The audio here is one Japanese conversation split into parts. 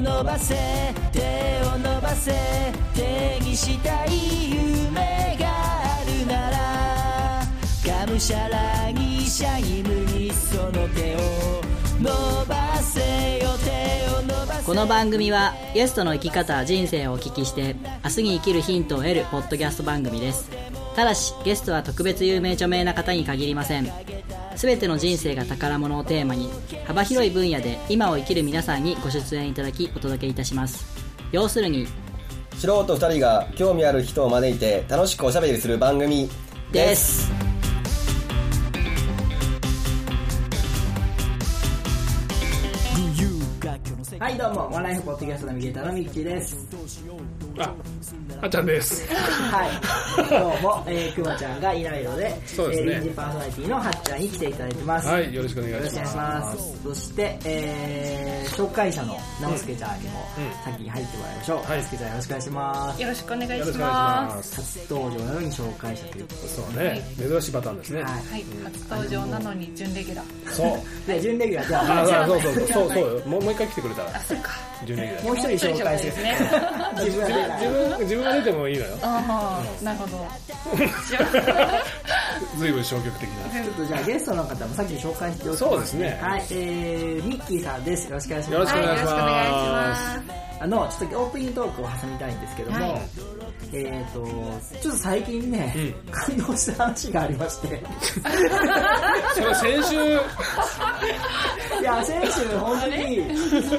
伸ばせ手を伸ばせ手にしたい夢があるならがむしゃらにシャイムにその手を伸ばせよ手を伸ばせこの番組はゲストの生き方人生をお聞きして明日に生きるヒントを得るポッドキャスト番組です。ただしゲストは特別有名著名な方に限りません。全ての人生が宝物をテーマに幅広い分野で今を生きる皆さんにご出演いただきお届けいたします。要するに素人2人が興味ある人を招いて楽しくおしゃべりする番組ですはいどうもワンライフポッドキャストナビゲーターのミッキーですあ、あっちゃんです。はい 今日も、えー、くまちゃんがいないのでそうですねえー臨時パーソナリティのはっちゃんに来ていただいてますはい、よろしくお願いしよろしくお願いしま。ますす。そして、えー、紹介者の直輔ちゃんにもうん先に入ってもらいましょう。はい直輔ちゃんよろしくお願いします。よろしくお願いします。初登場なのに紹介者というこそうね、珍しいパターンですね。はい。す。はい、初登場なのに準レギュラー。そう。で、準レギュラーじゃあ、あ、そうそうそう、そうそうよ。もうもう一回来てくれたらあ、、そっか。準レギュラーもう一人紹介してですね。自分自分、自分が出てもいいのよ。ああ、なるほど。随分消極的な。ちょっとじゃあゲストの方もさっき紹介しておきます。そうですねはい、えー、ミッキーさんです。よろしくお願いします。よろしくお願いしはいよろしくお願いします。あの、ちょっとオープニングトークを挟みたいんですけども、はいえっ、と、ちょっと最近ね、感動した話がありまして、それ先週、いや、先週本当に、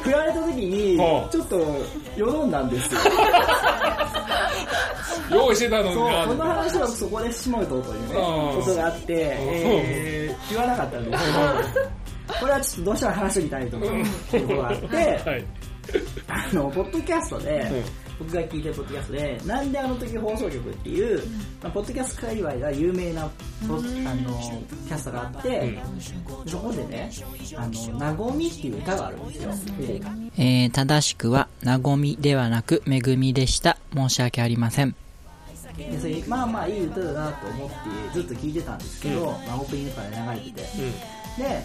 振られた時にちょっと、よどんだんですよ。用意してたのそう、このが、話はそこでしまうとというね、うん。ことがあって、えー、言わなかったんです。けど、これはちょっとどうしても話しておきたいということがあって、はい。あの、ポッドキャストで、僕が聞いてるポッドキャストで、なんであの時放送局っていう、まあ、ポッドキャスト界隈が有名なポ、あの、キャストがあって、そこでね、あの、なごみっていう歌があるんですよ。えー、正しくは、なごみではなく、めぐみでした。申し訳ありません。でそれまあまあいい歌だなと思ってずっと聴いてたんですけど、まあ、オープニングから流れてて、で、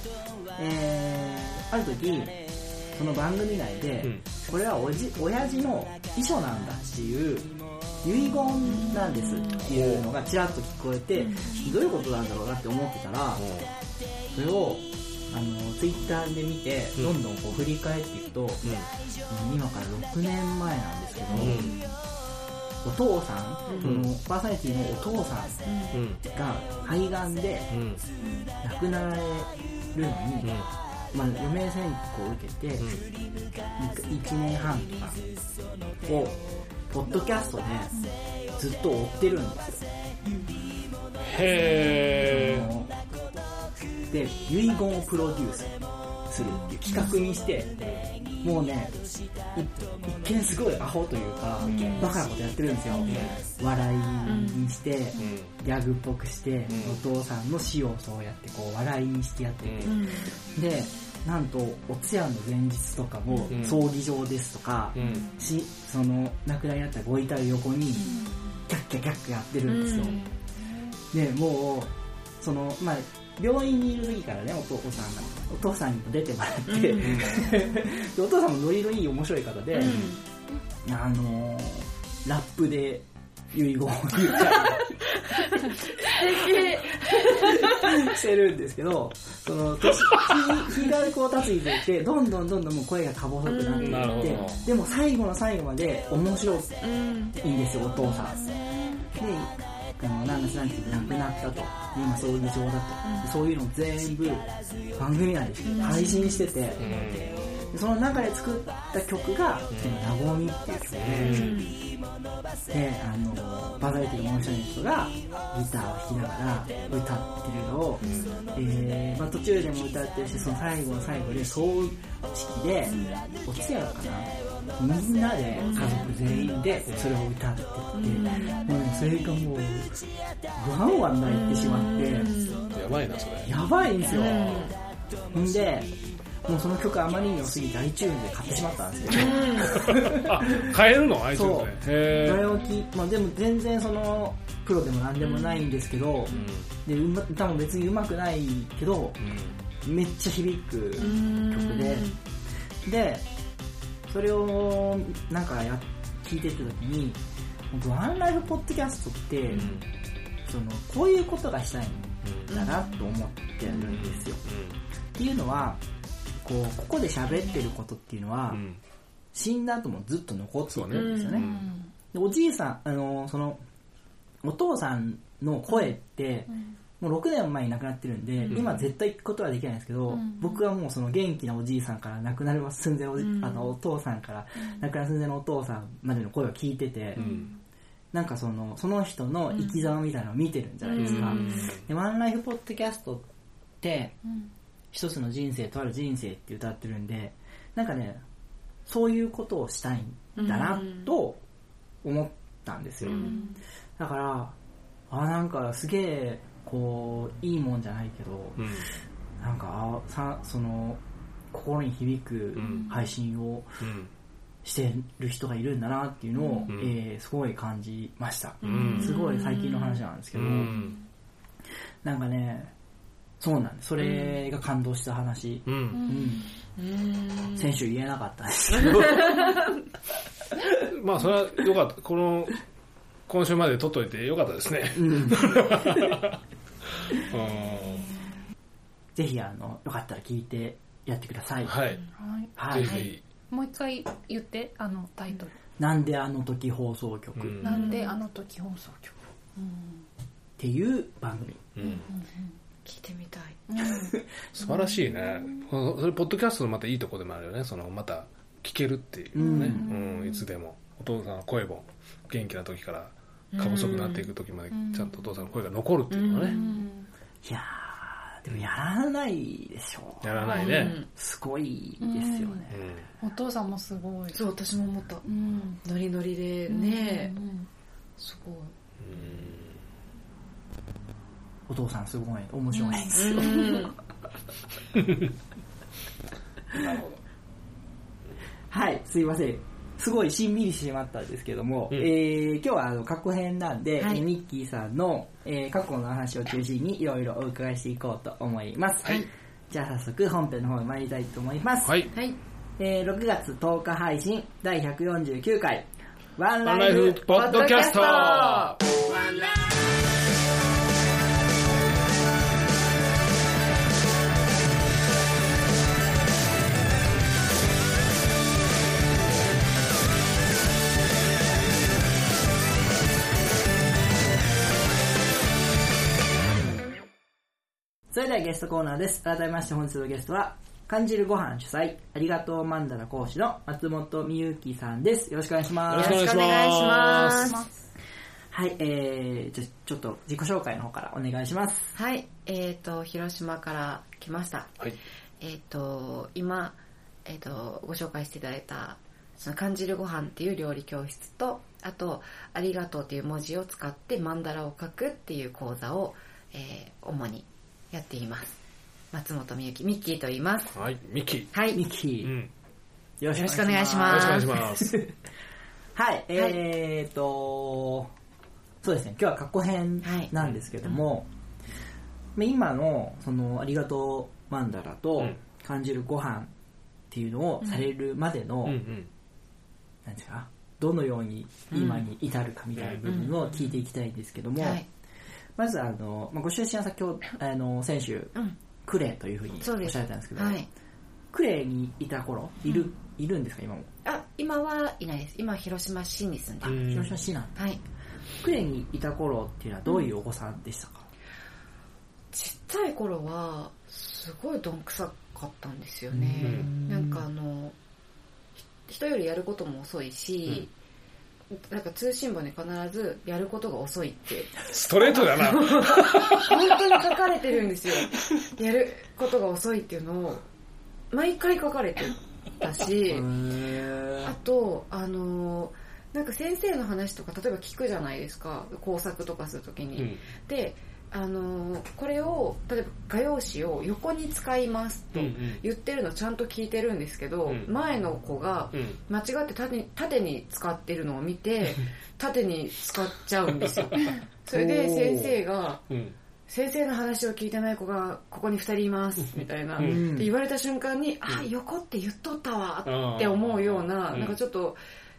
えー、ある時その番組内で、うん。これはおじ親父の遺書なんだっていう遺言なんですっていうのがちらっと聞こえて、どういうことなんだろうなって思ってたら、それをあのツイッターで見て、どんどんこう振り返っていくと、今から6年前なんですけど、お父さん、そのパーソナリティのお父さんうん。が肺がんでうん。亡くなられるのに、まあ、余命宣告を受けて、1年半とかを、ポッドキャストでずっと追ってるんですよ。へで、遺言をプロデュースするっていう企画にして、もうね、い一見すごいアホというか、バカなことやってるんですよ。笑いにして、ギャグっぽくして、お父さんの死をそうやってこう笑いにしてやってて、で、なんと、お通夜の前日とかも、ん葬儀場ですとか、うん。し、その、亡くなりになったご遺体を横に、キャッキャキャッキャやってるんですよ。で、もう、その、まあ、病院にいる時からね、お父さんが、お父さんにも出てもらって、でお父さんもノリのいい面白い方で、あのーラップで遺言を言ったりしてるんですけど、その、年日がこう経つにつれて、どんどんどんどんもう声がか細くなっていって、でも最後の最後まで面白いいいんですよ、お父さん。で、あの、何月何日で亡くなったと。で今葬儀場だと。そういうのを全部番組内で配信してて、その中で作った曲が、その、なごみっていう曲で、で、あの、バラエティの面白い人がギターを弾きながら歌ってるのを、えー、まあ途中でも歌ってるし、その最後の最後で葬式で、お通夜かな。みんなで家族全員でそれを歌ってって、もうねそれがもう、ワンワン泣いてしまって、やばいな、それ。やばいんですよ。んで、もうその曲あまりに良すぎて iTunes で買ってしまったんですけど、あ、変えるの ?iTunes そうそれまあでも全然その、プロでも何でもないんですけど、でうま歌も別に上手くないけど、めっちゃ響く曲で、で、それをなんかや聞いてた時に僕ワンライフポッドキャストって、そのこういうことがしたいんだなと思ってるんですよ、っていうのはこうここで喋ってることっていうのは、うん。死んだ後もずっと残ってるんですよね。うんでおじいさんあのそのお父さんの声って、もう6年前に亡くなってるんで、今絶対聞くことはできないんですけど、僕はもうその元気なおじいさんから亡くなる寸前のおじ、あのお父さんから亡くなる寸前のお父さんまでの声を聞いてて、うん。なんかそのその人の生き様みたいなのを見てるんじゃないですか、でワンライフポッドキャストって、一つの人生とある人生って歌ってるんでなんかねそういうことをしたいんだなと思ったんですよ、だからあなんかすげえこういいもんじゃないけど、うん。なんかあさその心に響くん。配信をうん。してる人がいるんだなっていうのを、うん。えーすごい感じました、ん。すごい最近の話なんですけど、うん。なんかねそうなんです。それが感動した話、うん。うん。先週言えなかったんです。け どまあそれはよかった。この今週まで撮っといてよかったですね。うん。ぜひあのよかったら聞いてやってください、はい。はい。ぜひ。もう一回言ってあのタイトル、なんであの時放送局。っうん。なんであの時放送局。ていう番組、うん聞いてみたい。素晴らしいね。それポッドキャストのまたいいとこでもあるよね。そのまた聞けるっていうね、うん。いつでも。お父さんの声も元気な時から過細くなっていく時までちゃんとお父さんの声が残るっていうのはね、いやーでもやらないでしょやらないね、すごいですよね、お父さんもすごい。そう私も思った。うん。ノリノリでね。うんすごいお父さんすごい面白いです。よ、なるほはいすいません。すごいしんみりしてしまったんですけども、うん。えー今日はあの過去編なんで、はい。ミッキーさんの、えー過去の話を中心にいろいろお伺いしていこうと思います、はい。じゃあ早速本編の方に参りたいと思います、どはい。はい。えー6月10日配信第149回ワンワンライフポッドキャストそれではゲストコーナーです。改めまして本日のゲストは、感じるご飯主催、ありがとうマンダラ講師の松本美ゆきさんです。よろしくお願いします。よろしくお願いしますはい、えー、じゃちょっと自己紹介の方からお願いします。はいえっ、と広島から来ましたはいえっ、と今えっ、とご紹介していただいたその感じるご飯っていう料理教室とあとありがとうっていう文字を使ってマンダラを書くっていう講座を、えー主にやっています。松本美幸ミッキーと言います。はいミキはい。ミキー、うん。よよろしくお願いしよます。ろしくお願いします。はい、えーと、そうですね、今日は過去編なんですけども、まあ今の、その、ありがとうマンダラとうん。感じるご飯っていうのをされるまでの、うんうん。なんですか、どのように今に至るかみたいな部分を聞いていきたいんですけども、はいまずあの、まあ、ご出身は先ほど、あの、先週、うん。クレイというふうにおっそうです。しゃってたんですけど、はい。クレイにいた頃、いる、いるんですか、今も？あ今はいないです。今は広島市に住んであ、る、広島市なんだ。はい。クレイにいた頃っていうのはどういうお子さんでしたか、ちっちゃい頃はすごいどんくさかったんですよね、うん。なんかあのひ人よりやることも遅いし、なんか通信簿に必ずやることが遅いって。ストレートだな。本当に書かれてるんですよ。やることが遅いっていうのを毎回書かれてたしあとあのなんか先生の話とか例えば聞くじゃないですか工作とかするときに、うん。であのこれを例えば画用紙を横に使いますとうんうん。言ってるのちゃんと聞いてるんですけど、うん。前の子がうん。間違って縦に縦に使ってるのを見て縦に使っちゃうんですよ。それで先生がうん。先生の話を聞いてない子がここに2人いますみたいな、うん。で言われた瞬間に、あ横って言っとったわって思うような、うん。なんかちょっと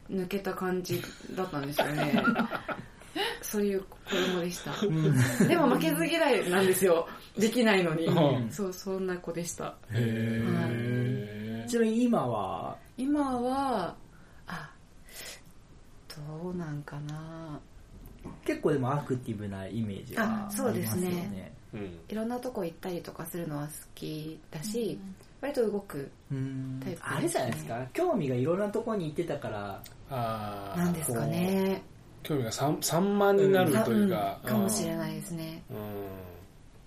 抜けた感じだったんですよね そういう子供でした、でも負けず嫌いなんですよ。できないのに、うん。そうそんな子でした。へちなみに今は、今はあどうなんかな。結構でもアクティブなイメージはありあますよそうですね。うん。いろんなとこ行ったりとかするのは好きだし、割と動くうん。タイプね。あれじゃないですか？興味がいろんなところに行ってたから、なんですかね興味が散散漫になるというか、うん。かもしれないですね。うん。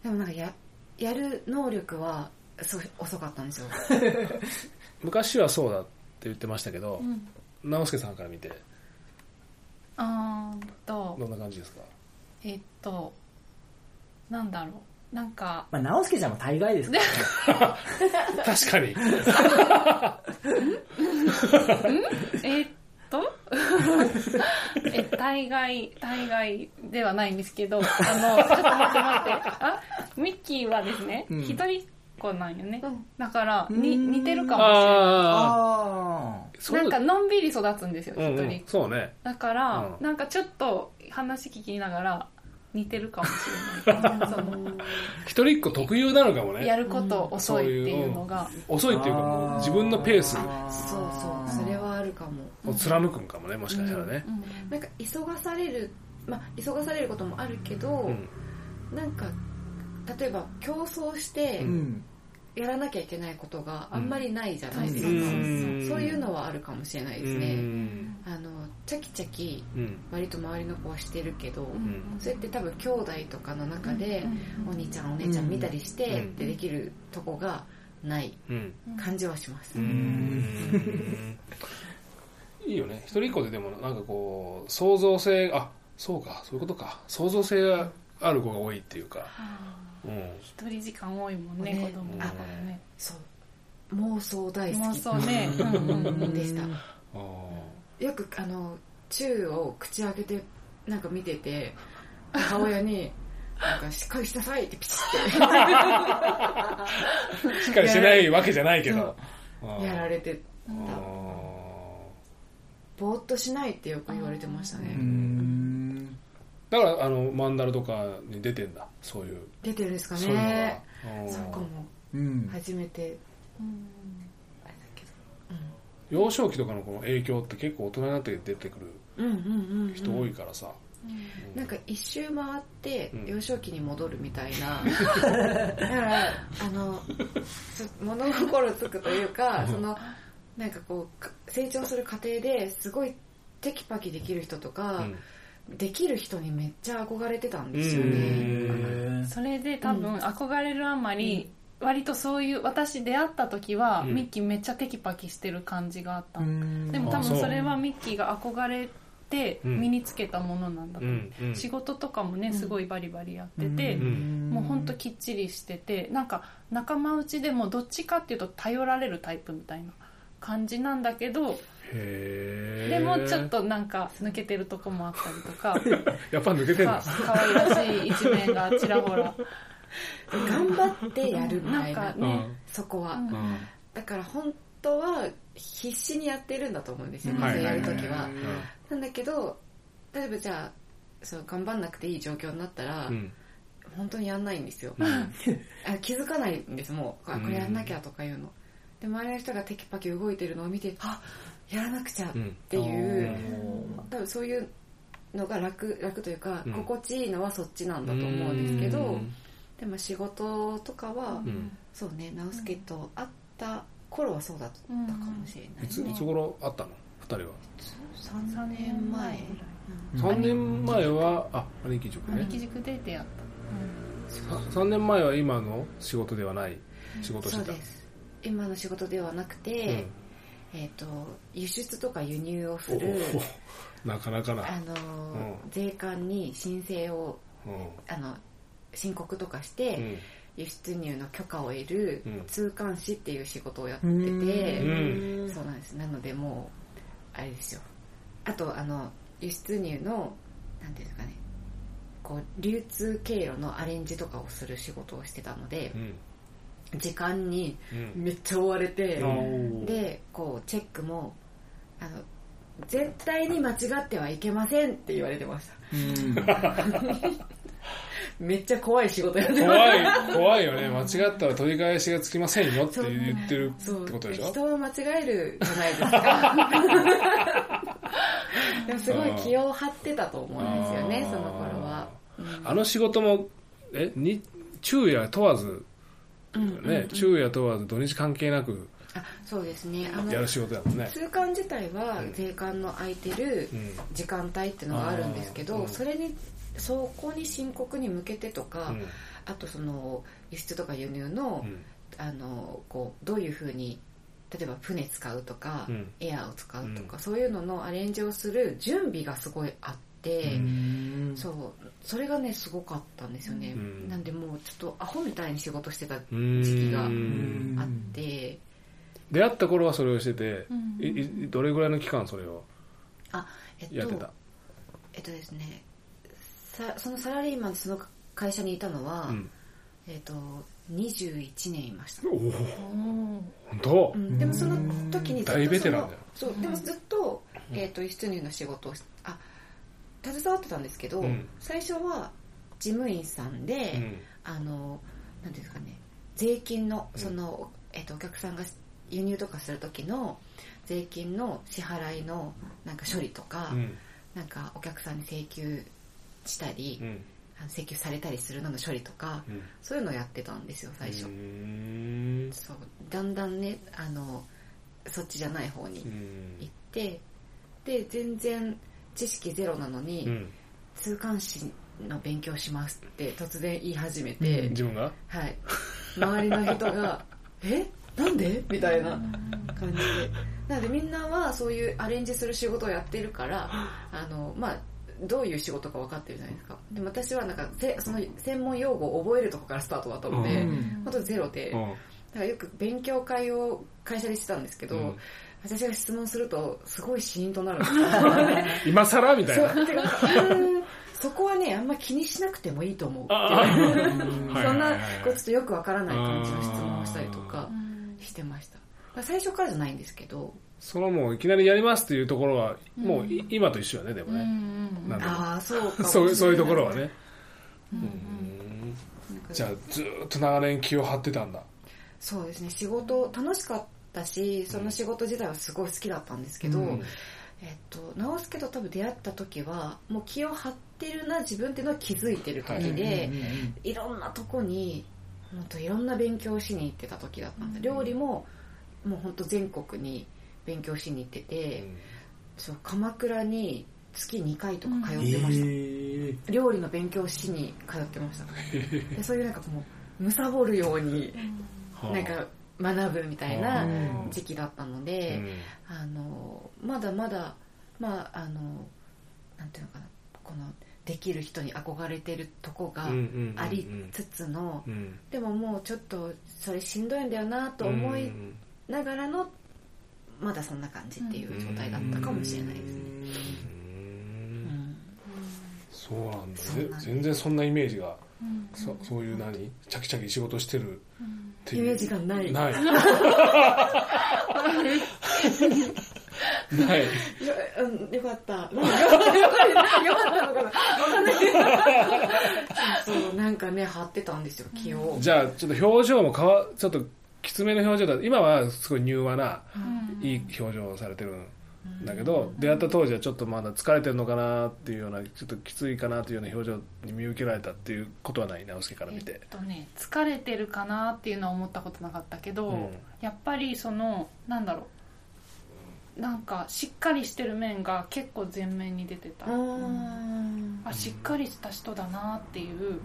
でもなんかややる能力はそう遅かったんですよ。昔はそうだって言ってましたけどうん。直輔さんから見て。あーっと。どんな感じですか？えっとなんだろう。なんか。まあ、直輔ちゃんも大概ですから。ね。確かに。えっと え大概大概ではないんですけどあのちょっと待って待って。あミッキーはですねうん。一人っ子なんよね、うん。だからうん。に似てるかもしれない。なんかのんびり育つんですようんう一人。ん、そうね。だから、うん。なんかちょっと話聞きながら似てるかもしれない。その一人っ子特有なのかもね。やること遅いっていうのが、遅いっていうかもう自分のペース。そうそうそれはあるかも。を貫くんかもねもしかしたらね。うん。なんか急がされるまあ急がされることもあるけど、うん。なんか例えば競争してーうん。やらなきゃいけないことがあんまりないじゃないですか、うん。そういうのはあるかもしれないですうね、ん。あのチャキチャキうん。割と周りの子はしてるけど、ん。それって多分兄弟とかの中で、お兄ちゃんお姉ちゃん見たりして、うん。でできるとこがないうん。感じはします、うん。いいよね。一人っ子ででもなんかこう創造性あそうかそういうことか。創造性がある子が多いっていうか。うん一人時間多いもんねね。子供だからねそう。妄想大好妄き想ね、うん。うん。うん。でした、あよくあの宙を口開けてなんか見てて母親に「なんかしっかりしなさい」ってピチって。ーしっかりしてないわけじゃないけど。やられてあぼーっとしないってよく言われてましたね。うん。ーだからあのマンダラとかに出てんだ。そういう。出てるんですかね。うん。そうかも。うん。初めて。うん。あれだけ幼少期とかのこの影響って結構大人になって出てくる人多いからさ、なんか一周回ってうん。幼少期に戻るみたいな、だからあのそ物心つくというかそのなんかこうか成長する過程ですごいテキパキできる人とか、できる人にめっちゃ憧れてたんですよね、それで多分憧れるあまり、割とそういう私出会った時は、うん。ミッキーめっちゃテキパキしてる感じがあったの、うん。でも多分それはミッキーが憧れてうん。身につけたものなんだと。思う、うん。うん。仕事とかもねすごいバリバリやってて、ん。もうほんときっちりしててなんか仲間内でもどっちかっていうと頼られるタイプみたいな感じなんだけどでもちょっとなんか抜けてるとこもあったりとか。やっぱ抜けてんだかかわいらしい一面がちらほら。頑張ってやるみたいななんかねそこは、うん。だから本当は必死にやってるんだと思うんですようんね、やる時は、うん。なんだけど例えばじゃあそう頑張んなくていい状況になったら、うん。本当にやんないんですよ、うん。あ気づかないんですもう。これやんなきゃとかいうの、で周りの人がテキパキ動いてるのを見てあやらなくちゃっていう、多分そういうのが楽楽というか、うん。心地いいのはそっちなんだと思うんですけど、うん。でも仕事とかは、うん。そうね直輔と会った頃はそうだったかもしれないね、いついつ頃あったの？二人は。3年前3年前はあ兄貴塾ね。兄貴塾で出会った、3年前は今の仕事ではない仕事してた？そうです。今の仕事ではなくて、えっ、と輸出とか輸入をすうんるおなかなかな。あのー、うん。税関に申請をうん。あの申告とかして、うん。輸出入の許可を得るうん。通関士っていう仕事をやってて、うん。そうなんです。なのでもうあれですよ。あとあの輸出入のなんていうんですかね。こう流通経路のアレンジとかをする仕事をしてたのでうん時間にうん。めっちゃ追われて、うん。でこうチェックもあの絶対に間違ってはいけませんって言われてました。めっちゃ怖い仕事やってま怖い怖いよね。間違ったら取り返しがつきませんよって言ってるってことでしょ？人は間違えるじゃないですか。でもすごい気を張ってたと思うんですよねその頃は、うんあの仕事もえに昼夜問わずうんね、昼夜問わず土日関係なくあそうですね。あのやる仕事だもんね。通関自体は税関の空いてるうん。時間帯っていうのがあるんですけど、うん。それにそこに申告に向けてとか、うん。あとその輸出とか輸入の,、うん。あのこうどういうふうに例えば船使うとか、うん。エアーを使うとか、うん。そういうののアレンジをする準備がすごいあって、うんそうそれがねすごかったんですよね、うん。なんでもうちょっとアホみたいに仕事してた時うん。期がうん。あって、出会った頃はそれをしてて、うん。いいどれぐらいの期間それを？あえっとやってた、えっとですねさそのサラリーマンでその会社にいたのは、うん、えっと21年いました、おお。うん。本当、うん、でもその時にずっとその大ベテランだよ。そうでもずっと,、えっと輸出入の仕事をしあ携わってたんですけど、うん。最初は事務員さんで、うん。あのなんていうんですかね税金のうん。その、えっとお客さんが輸入とかする時の税金の支払いのなんか処理とか、うん。なんかお客さんに請求したり、うん。請求されたりするのの処理とか、うん。そういうのをやってたんですよ最初、そう。だんだんねあのそっちじゃない方にうん。行ってで全然知識ゼロなのに、うん。通関士の勉強しますって突然言い始めて、自分が？はい。周りの人が 「え？なんで?」みたいな感じで。なのでみんなはそういうアレンジする仕事をやってるから あのまあどういう仕事か分かってるじゃないですか。でも私はなんかせその専門用語を覚えるとこからスタートだったので、うん。本当ゼロで、だからよく勉強会を会社でしてたんですけど、うん私が質問するとすごいシーンとなる。んですよ今更？みたいな。そうそこはねあんま気にしなくてもいいと思う。そ ん。はいなはいこうちょっとよくわからない感じの質問をしたりとかうん。してました。最初からじゃないんですけど。そのもういきなりやりますっていうところはもうい今と一緒よねでもね、ああそうかそういうそういうところはね。じゃあずーっと長年気を張ってたんだ。そうですね。仕事楽しかったしその仕事自体はすごい好きだったんですけど、うん。えっと、直すけど多分出会った時はもう気を張ってるな自分っていうのは気づいてる時で、い。ろんなとこに本当いろんな勉強をしに行ってた時だったんで、料理ももう本当全国に勉強しに行ってて、そう鎌倉に月2回とか通ってました、料理の勉強をしに通ってました。でそういうなんかもうむぶるようにはあなんか学ぶみたいなうん時期だったので、うん。あのまだまだまああのなんていうのかなこのできる人に憧れてるとこがうんうんうんうん。ありつつの、うん。でももうちょっとそれしんどいんだよなと思いうんながらのまだそんな感じっていう状態だったかもしれないですね、うん。そうなんだ。ねそうなんです。全然そんなイメージがそそういう何チャキチャキ仕事してるっていう。イメージがない。ない。ない。よ,、うん、よかった。なんかよかった。よかった。のかなわかんない。そうそうなんかね張ってたんですよ気を。じゃあちょっと表情も変わちょっときつめの表情だ。今はすごい柔和な、いい表情をされてる。んだけど、出会った当時はちょっとまだ疲れてるのかなっていうようなちょっときついかなというような表情に見受けられたっていうことはない直輔から見て。えっ、とね疲れてるかなっていうのは思ったことなかったけど、うん。やっぱりそのなんだろう。なんかしっかりしてる面が結構前面に出てた、うん。あしっかりした人だなっていう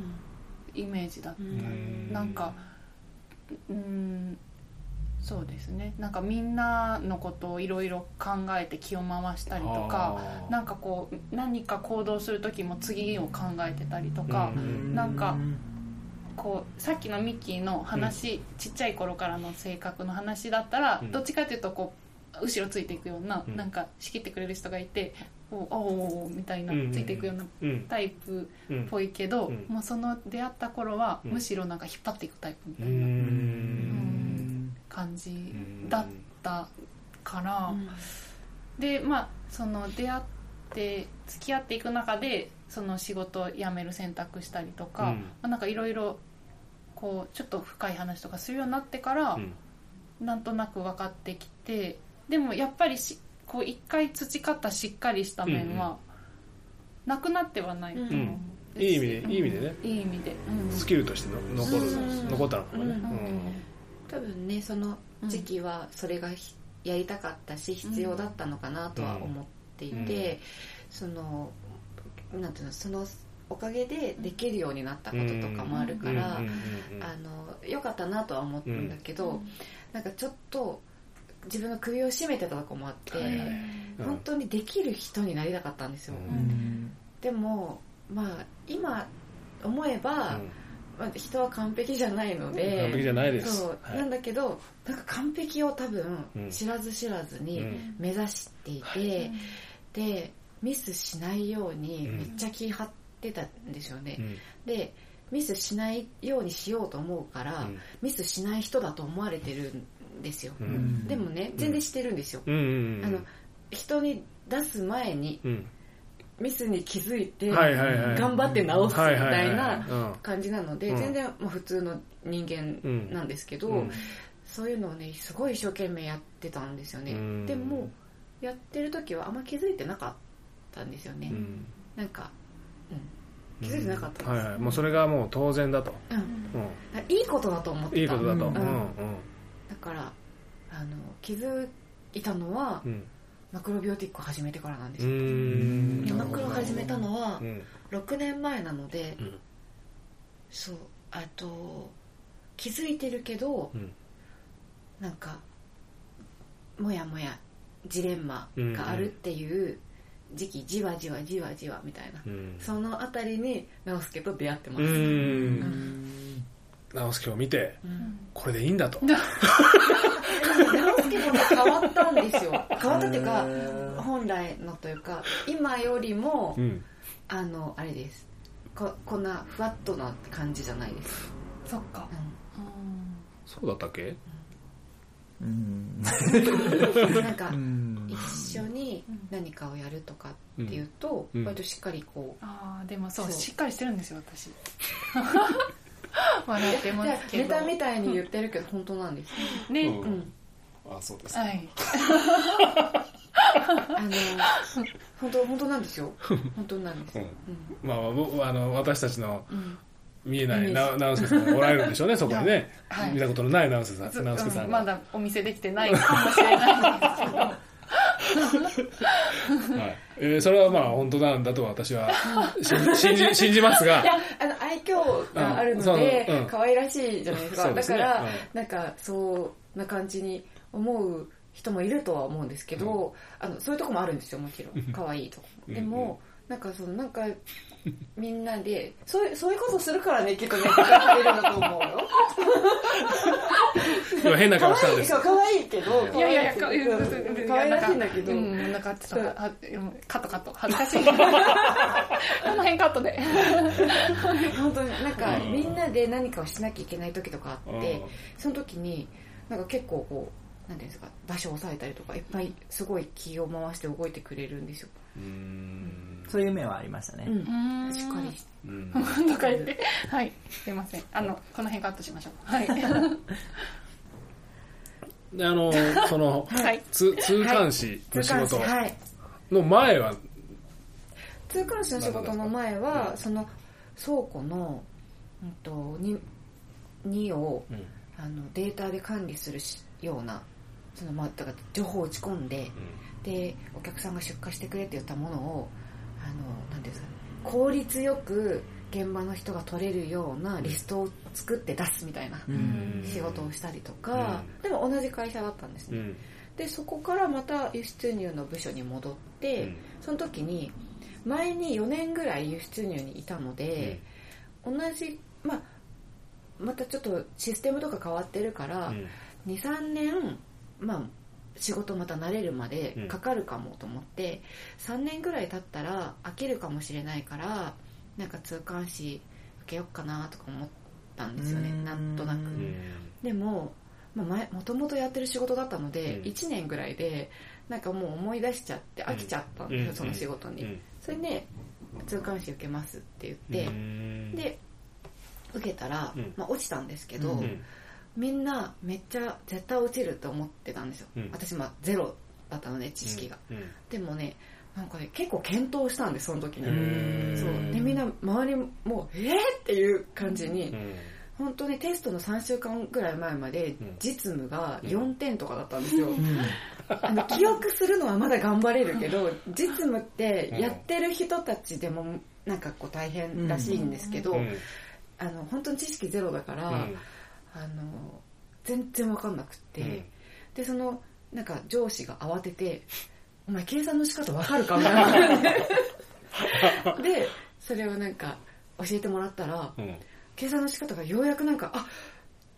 イメージだった、ん。なんかうんそうですね。なんかみんなのことをいろいろ考えて気を回したりとかなんかこう何か行動する時も次を考えてたりとか、うん。なんかこうさっきのミッキーの話、ちっちゃい頃からの性格の話だったら、うん。どっちかというとこう後ろついていくような、うん。なんか仕切ってくれる人がいておおみたいなうんついていくようなうん。タイプうん。っぽいけど、うん。もうその出会った頃はうん。むしろなんか引っ張っていくタイプみうたいな。ん感じだったから、うん。でまあその出会って付き合っていく中でその仕事を辞める選択したりとか、うん。まあ、なんかいろいろこうちょっと深い話とかするようになってから、うん。なんとなく分かってきてでもやっぱりしこう一回培ったしっかりした面はなくなってはないと思うんですいい意味でいい意味でね。いい意味で、うん。スキルとしての残るうん。残ったのかもね。うん多分ねその時期はそれがひやりたかったし必要だったのかなとは思っていて、そのなんていうのそのおかげでできるようになったこととかもあるから、良かったなとは思うんだけど、なんかちょっと自分の首を絞めてたとこもあって、はいはいうん。本当にできる人になりたかったんですよ、うん。でもまあ今思えば、まあ、人は完璧じゃないので完璧じゃないです。そう、はい。なんだけどなんか完璧を多分うん。知らず知らずにうん。目指していて、でミスしないようにうん。めっちゃ気張ってたんですよね、うん。でミスしないようにしようと思うから、うん。ミスしない人だと思われてるんですよ、うん。でもね全然してるんですよ、うん。うん。うん。あの人に出す前にうんミスに気づいて頑張って直すみたいなうん感じなのでうん。全然もう普通の人間なんですけど、うん。そういうのをねすごい一生懸命やってたんですよね、うん。でもやってる時はあんま気づいてなかったんですよね、うん。なんか、うん、気づいてなかったんです、はいはい。もうそれがもう当然だと。うん。ういいことだと思ってた。んいいことだと。うん。だからあの気づいたのは、うんマクロビオティックを始めてからなんですマクロを始めたのはうん。6年前なので、うん。そうあと気づいてるけどうん。なんかもやもやジレンマがあるっていう時期、じわじわじわじわみたいな、うん。そのあたりに直輔と出会ってます、ううんん直輔を見てうん。これでいいんだと。直輔も変わったんですよ。変わったっていうか本来のというか今よりも、うん。あのあれです。ここんなふわっとな感じじゃないです、そっか。うそうだったっけ？うん。ん、なんかうん。一緒に何かをやるとかっていうと、うん。割としっかりこう、ああでもそうそう。しっかりしてるんですよ私 笑ってますけど。ネタみたいに言ってるけど本当なんですね、うん。うん。あそうですはい。あの本当本当なんですよ。本当なんです、ううん。ん。まあ僕あの私たちのうん。見えないな直輔さんがおられるんでしょうねそこにね。はい。見たことのない直輔さずん直輔さうんんまがだお見せできてないかもしれないんですけど。はいえーそれはまあ本当なんだと私は 信じ信じますが。いやあの愛嬌があるのうんで、可愛らしいじゃないですか。ね。だから、うん。なんかそんな感じに思う人もいるとは思うんですけど、あのそういうとこもあるんですよもちろん。可愛いとこうん。でも、なんかそのなんか みんなでそういうそういうことするからねきっとね聞かされるんだと思うよ。今変な顔したんです可愛いいけどいやいやいやか可愛いらしいんだけど、うんなんかちょっとはカットカット。恥ずかしい。この辺カットで本当になんかみんなで何かをしなきゃいけない時とかあって、うん。その時になんか結構こうなんていうんですか場所を押さえたりとかいっぱいすごい気を回して動いてくれるんですよ、そういう面はありましたね。うん、しっかりしてうん。とか言ってはい。すいません。あのこの辺カットしましょう。はい。であのそのはい。通通関士の仕事。はい。の前は？通関士の仕事の前は、うん。その倉庫の、うん、と 2, 2をうん。あのデータで管理するしようなその、まあ、だから情報を打ち込んで、でお客さんが出荷してくれって言ったものをあのなんていうんですかね効率よく現場の人が取れるようなリストを作って出すみたいなうん。仕事をしたりとか、でも同じ会社だったんですね、うん。でそこからまた輸出入の部署に戻って、うん。その時に前に4年ぐらい輸出入にいたので、同じ、まあ、またちょっとシステムとか変わってるから、うん。23年、まあ、仕事また慣れるまでかかるかもと思って、3年ぐらい経ったら飽きるかもしれないからなんか通関士受けようかなとか思ったんですよね。うん。なんとなく。うん。でもまあ前もともとやってる仕事だったので、うん。1年ぐらいでなんかもう思い出しちゃって飽きちゃったんですよ、うん。その仕事に、うん。それで通関士受けますって言って、うん。で受けたら、うん。まあ、落ちたんですけど、うんみんなめっちゃ絶対落ちると思ってたんですよ、うん。私まあゼロだったので知識が、うんでもねなんかね結構検討したんですその時に。うんそう。でみんな周りもえーっていう感じに、うん。本当にテストの3週間ぐらい前までん。実務が4点とかだったんですよ、うん。あの記憶するのはまだ頑張れるけど実務ってやってる人たちでもなんかこう大変らしいんですけど、うん。あの本当に知識ゼロだから、うんあの全然わかんなくって、うん。でそのなんか上司が慌てて「お前計算の仕方わかるか?」みたいな。ででそれをなんか教えてもらったらうん。計算の仕方がようやくなんかあ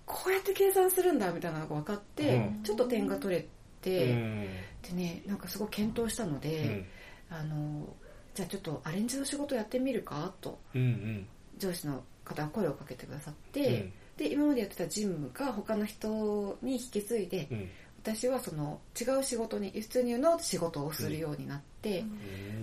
こうやって計算するんだみたいなのが分かって、うん。ちょっと点が取れうて、ん。でねなんかすごい検討したので、あのじゃあちょっとアレンジの仕事やってみるかとうんうん。上司の方が声をかけてくださって、うんで今までやってた事務が他の人に引き継いで、うん。私はその違う仕事に輸出入の仕事をするようになって、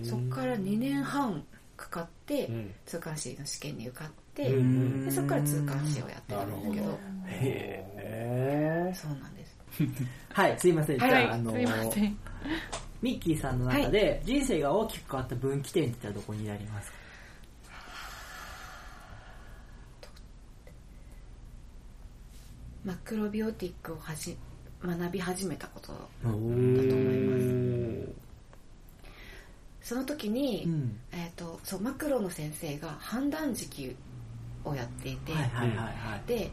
そこから2年半かかって、うん。通関士の試験に受かって、うん。でそこから通関士をやってるんですけどど。へえ。そうなんです。はいすいません。じゃあ,、はいあのミッキーさんの中で人生が大きく変わった分岐点ってどこになりますか？マクロビオティックをはじ学び始めたことだおと思います。その時に、うん。えー、とそうマクロの先生が判断時期をやっていて、はいはいはいはい。で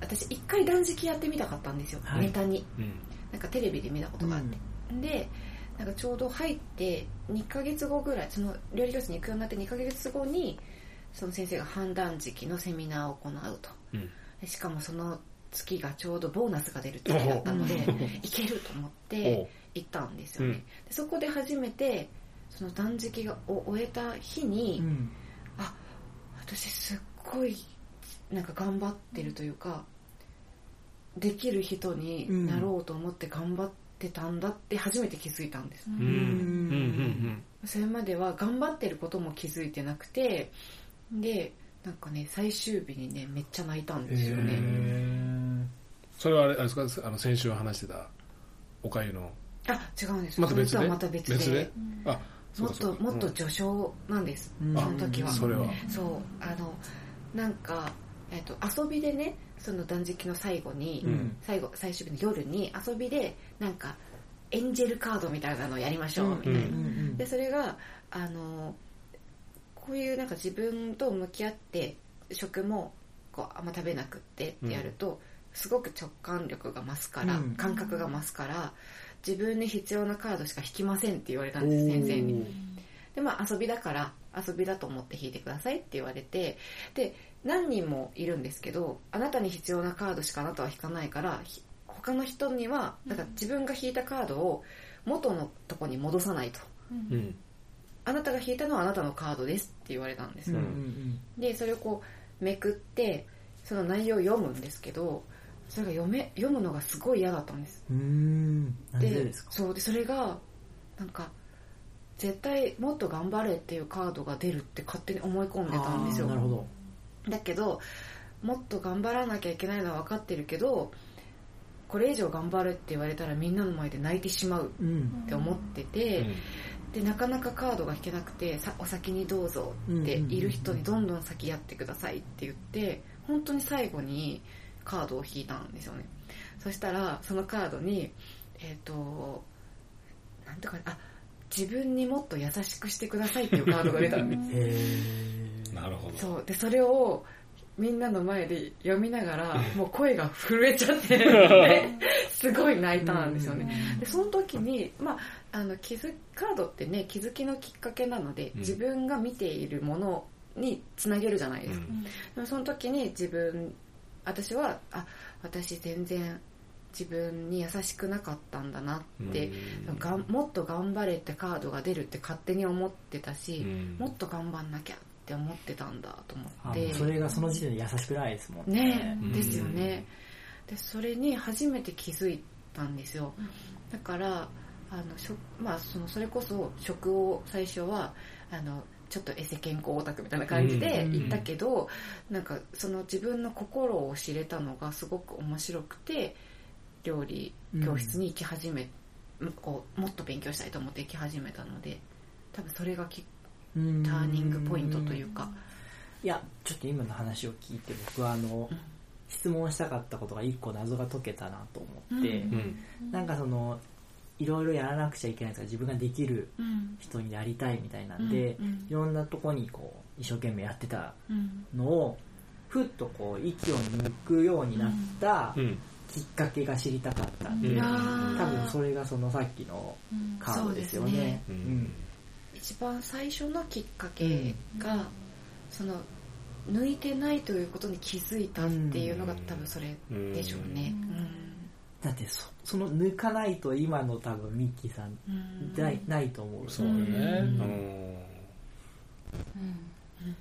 私一回断食やってみたかったんですよ、はい。ネタに。うん。なんかテレビで見たことがあって、でなんかちょうど入って2ヶ月後ぐらいその料理教室に行くようになって2ヶ月後にその先生が判断時期のセミナーを行うと。うん。でしかもその月がちょうどボーナスが出る月だったので行けると思って行ったんですよね、うん。でそこで初めてその断食がを終えた日に、うん。あ私すっごいなんか頑張ってるというかできる人になろうと思って頑張ってたんだって初めて気づいたんです、うん。うん。うん。それまでは頑張ってることも気づいてなくてでなんかね最終日にねめっちゃ泣いたんですよね、それはあれあれですか？あの先週話してたおかゆの。あ違うんです。また別で？それとはまた別で。別で？あそうもっともっと序章なんです、うん。その時は、あそれは。そう。あのなんか、えっと遊びでねその断食の最後に、うん。最後最終日の夜に遊びでなんかエンジェルカードみたいなのをやりましょうみたいな、うん。でそれがあのこういうなんか自分と向き合って食もこうあんま食べなくってってやると、すごく直感力が増すから、うん。感覚が増すから自分に必要なカードしか引きませんって言われたんです先生に。でまあ遊びだから遊びだと思って引いてくださいって言われてで何人もいるんですけどあなたに必要なカードしかあなたは引かないからひ他の人にはなんか自分が引いたカードを元のとこに戻さないと。うんあなたが引いたのはあなたのカードですって言われたんです。よ、うん。でそれをこうめくってその内容を読むんですけどそれが読め読むのがすごい嫌だったんです。でですか？そうでそれがなんか絶対もっと頑張れっていうカードが出るって勝手に思い込んでたんですよ。あーなるほど。だけどもっと頑張らなきゃいけないのは分かってるけどこれ以上頑張るって言われたらみんなの前で泣いてしまううんって思ってて、でなかなかカードが引けなくてさお先にどうぞっている人にどんどん先やってくださいって言って本当に最後にカードを引いたんですよね。そしたらそのカードにえっ、となんとかあ自分にもっと優しくしてくださいっていうカードが出たんですへなるほど。そう。でそれをみんなの前で読みながらもう声が震えちゃってで すごい泣いたんですよね。でその時に、まあ、あの気づカードってね気づきのきっかけなので、うん。自分が見ているものにつなげるじゃないですか、でもその時に自分私はあ私全然自分に優しくなかったんだなって、うん。がんもっと頑張れってカードが出るって勝手に思ってたし、うん。もっと頑張んなきゃって思ってたんだと思あって。もうそれがその時点で優しくないですもんね。うん。ねですよね。でそれに初めて気づいたんですよ。だからあの食、まあ、そのそれこそ食を最初はあのちょっとエセ健康オタクみたいな感じでうん。言ったけど、なんかその自分の心を知れたのがすごく面白くて料理教室に行き始め、こうもっと勉強したいと思って行き始めたので多分それがきターニングポイントというか。いやちょっと今の話を聞いて僕はあの、うん。質問したかったことが一個謎が解けたなと思って、うん。なんかそのいろいろやらなくちゃいけないとか自分ができるうん。人になりたいみたいなんで、うんうん。いろんなとこにこう一生懸命やってたうん。のをふっとこう息を抜くようになったうん。きっかけが知りたかったんで、うん。多分それがそのさっきのカードですよね。うん。一番最初のきっかけが、その抜いてないということに気づいたっていうのが多分それでしょうね。だってそその抜かないと今の多分ミッキーさんうんないないと思う。そうだねうんうん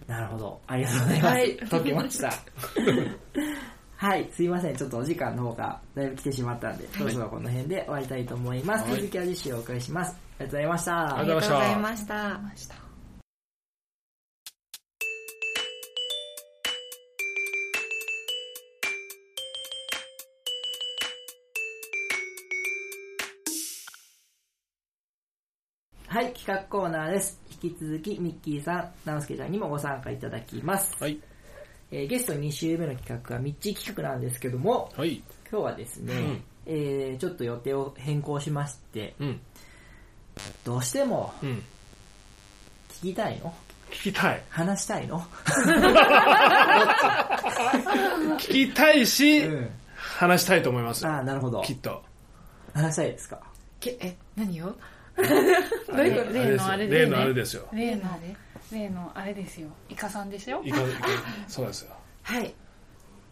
なるほど。ありがとうございます。はい解けました。はい、すいません。ちょっとお時間の方がだいぶ来てしまったんで、そろそろこの辺で終わりたいと思います。はい続きは次週お伺いします。ありがとうございました。ありがとうございました。はい、企画コーナーです。引き続き、ミッキーさん、ナウスケちゃんにもご参加いただきます。はい。えーゲスト2週目の企画はミッチー企画なんですけども、はい。今日はですね、うん。えーちょっと予定を変更しまして、うん。どうしてもうん。聞きたいの？聞きたい。話したいの？聞きたいしうん。話したいと思います。よああ、なるほど。きっと。話したいですか？けえ、何を？あれ例のあれ例ですねのあれですよ例の例のあれですよイカさんでしょ？いかいかそうですよはい。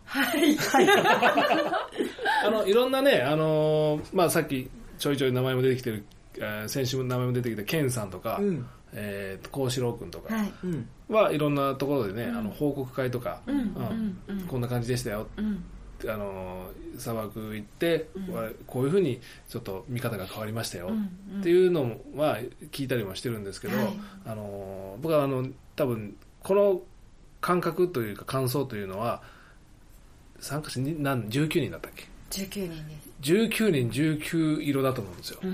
はい。あのいろんなね、あのーまあ、さっきちょいちょい名前も出てきてる、えー先週も名前も出てきたケンさんとか、うん。えー、幸四郎君とかはい。ろんなところでね、あの報告会とか、うん。うんうん。うん。こんな感じでしたようん。あのー砂漠行って、うん。わこういうふうにちょっと見方が変わりましたよ、うんっていうのは聞いたりもしてるんですけど、はい。あのー僕はあの多分この感覚というか感想というのは参加者に何19人だったっけ？19人です。19人19色だと思うんですよ、うん。う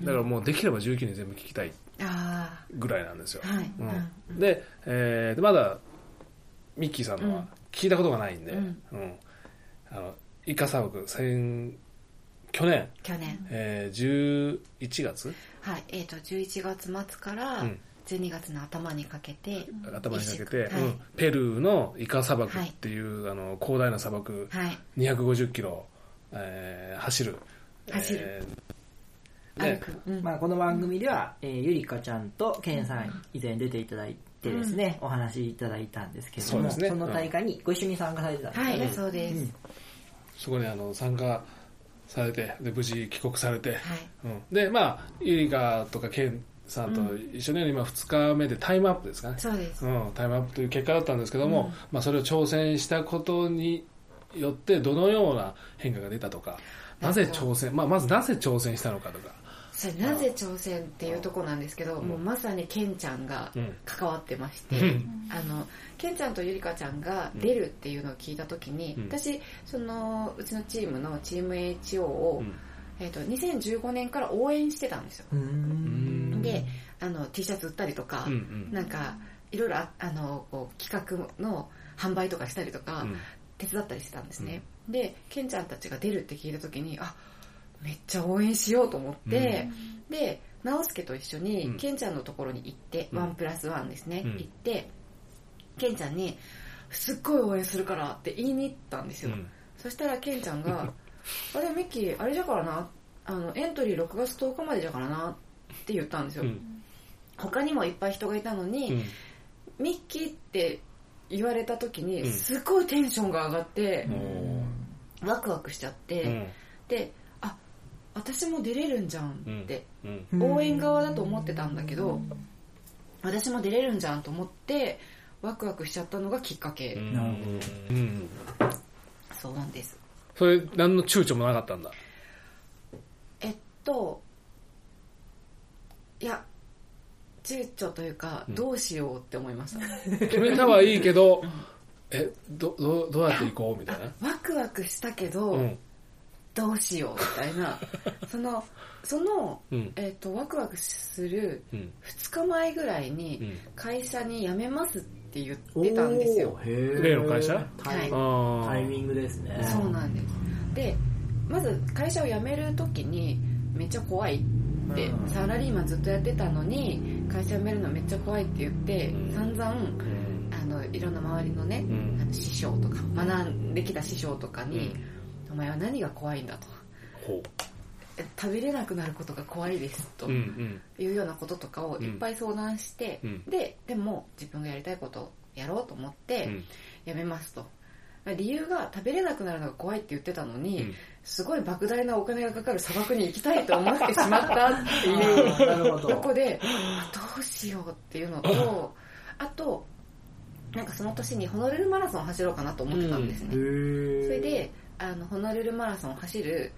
んだからもうできれば19人全部聞きたいあぐらいなんですよ、あ。はい。うん。で,、えーでまだミッキーさんのは聞いたことがないんで、うん。うんあのイカ砂漠先去年、去年。えー、11月？はい。えっと、11月末からうん12月の頭にかけて、頭にかけて、はいうんペルーのイカ砂漠っていう、あの広大な砂漠はい。250キロ、えー走る走るえーね歩く。うん。まあ、この番組では、えーゆりかちゃんとケンさん以前出ていただいてですね、お話しいただいたんですけども、そうですねの大会にご一緒に参加されてたんですね。い、そうです。うんそこにあの参加されてで無事帰国されて、はい。うん、でまあゆりかとかケンさんと一緒に今2日目でタイムアップですかね、そうです。うん、タイムアップという結果だったんですけども、まあ、それを挑戦したことによってどのような変化が出たとかなぜ挑戦、まあ、まずなぜ挑戦したのかとかそれなぜ挑戦っていうとこなんですけど、もうまさにケンちゃんがうん。関わってまして、うん。あのケンちゃんとゆりかちゃんが出るっていうのを聞いた時に、うん。私そのうちのチームのチーム HO を、うん。えー、と2015年から応援してたんですよ。であの T シャツ売ったりとか、うんうん。なんかいろいろああのこう企画の販売とかしたりとか、うん。手伝ったりしてたんですね、でケンちゃんたちが出るって聞いた時にあめっちゃ応援しようと思って、で直輔と一緒にうん。ケンちゃんのところに行って、うん。ワンプラスワンですね、うん。行ってケンちゃんに「すっごい応援するから」って言いに行ったんですよ、うん。そしたらケンちゃんが「あれミッキーあれじゃからなあのエントリー6月10日までじゃからな」って言ったんですよ、うん。他にもいっぱい人がいたのに、うん。ミッキーって言われた時にうん。すごいテンションが上がって、ワクワクしちゃって、うん。であ私も出れるんじゃんって、うん。応援側だと思ってたんだけど私も出れるんじゃんと思ってワクワクしちゃったのがきっかけ、うん。なるほうん。そうなんです。それ何の躊躇もなかったんだ？えっといや躊躇というか、うん。どうしようって思いました。決めたはいいけどえどどどうやって行こう？みたいな。ワクワクしたけど、うんどうしようみたいな。そのその、うん。えっとワクワクするうん。2日前ぐらいうにん。会社に辞めますって言っおてたんですよ。ーへー。例の会社？タイあタイミングですね。そうなんです。でまず会社を辞める時にめっちゃ怖いって、うん。サラリーマンずっとやってたのに会社辞めるのめっちゃ怖いって言って、うん。散々うん。あのいろんな周りのね、うん。あの師匠とか学んできた師匠とかに、うんお前は何が怖いんだと。食べれなくなることが怖いですというようなこととかをいっぱい相談して、うん。ででも自分がやりたいことをやろうと思ってうん。辞めますと、理由が食べれなくなるのが怖いって言ってたのに、うん。すごい莫大なお金がかかる砂漠に行きたいと思ってしまったってあいうーなるほど。とこであどうしようっていうのとあとなんかその年にホノルルマラソンを走ろうかなと思ってたんですね、それであのホノルルマラソンを走る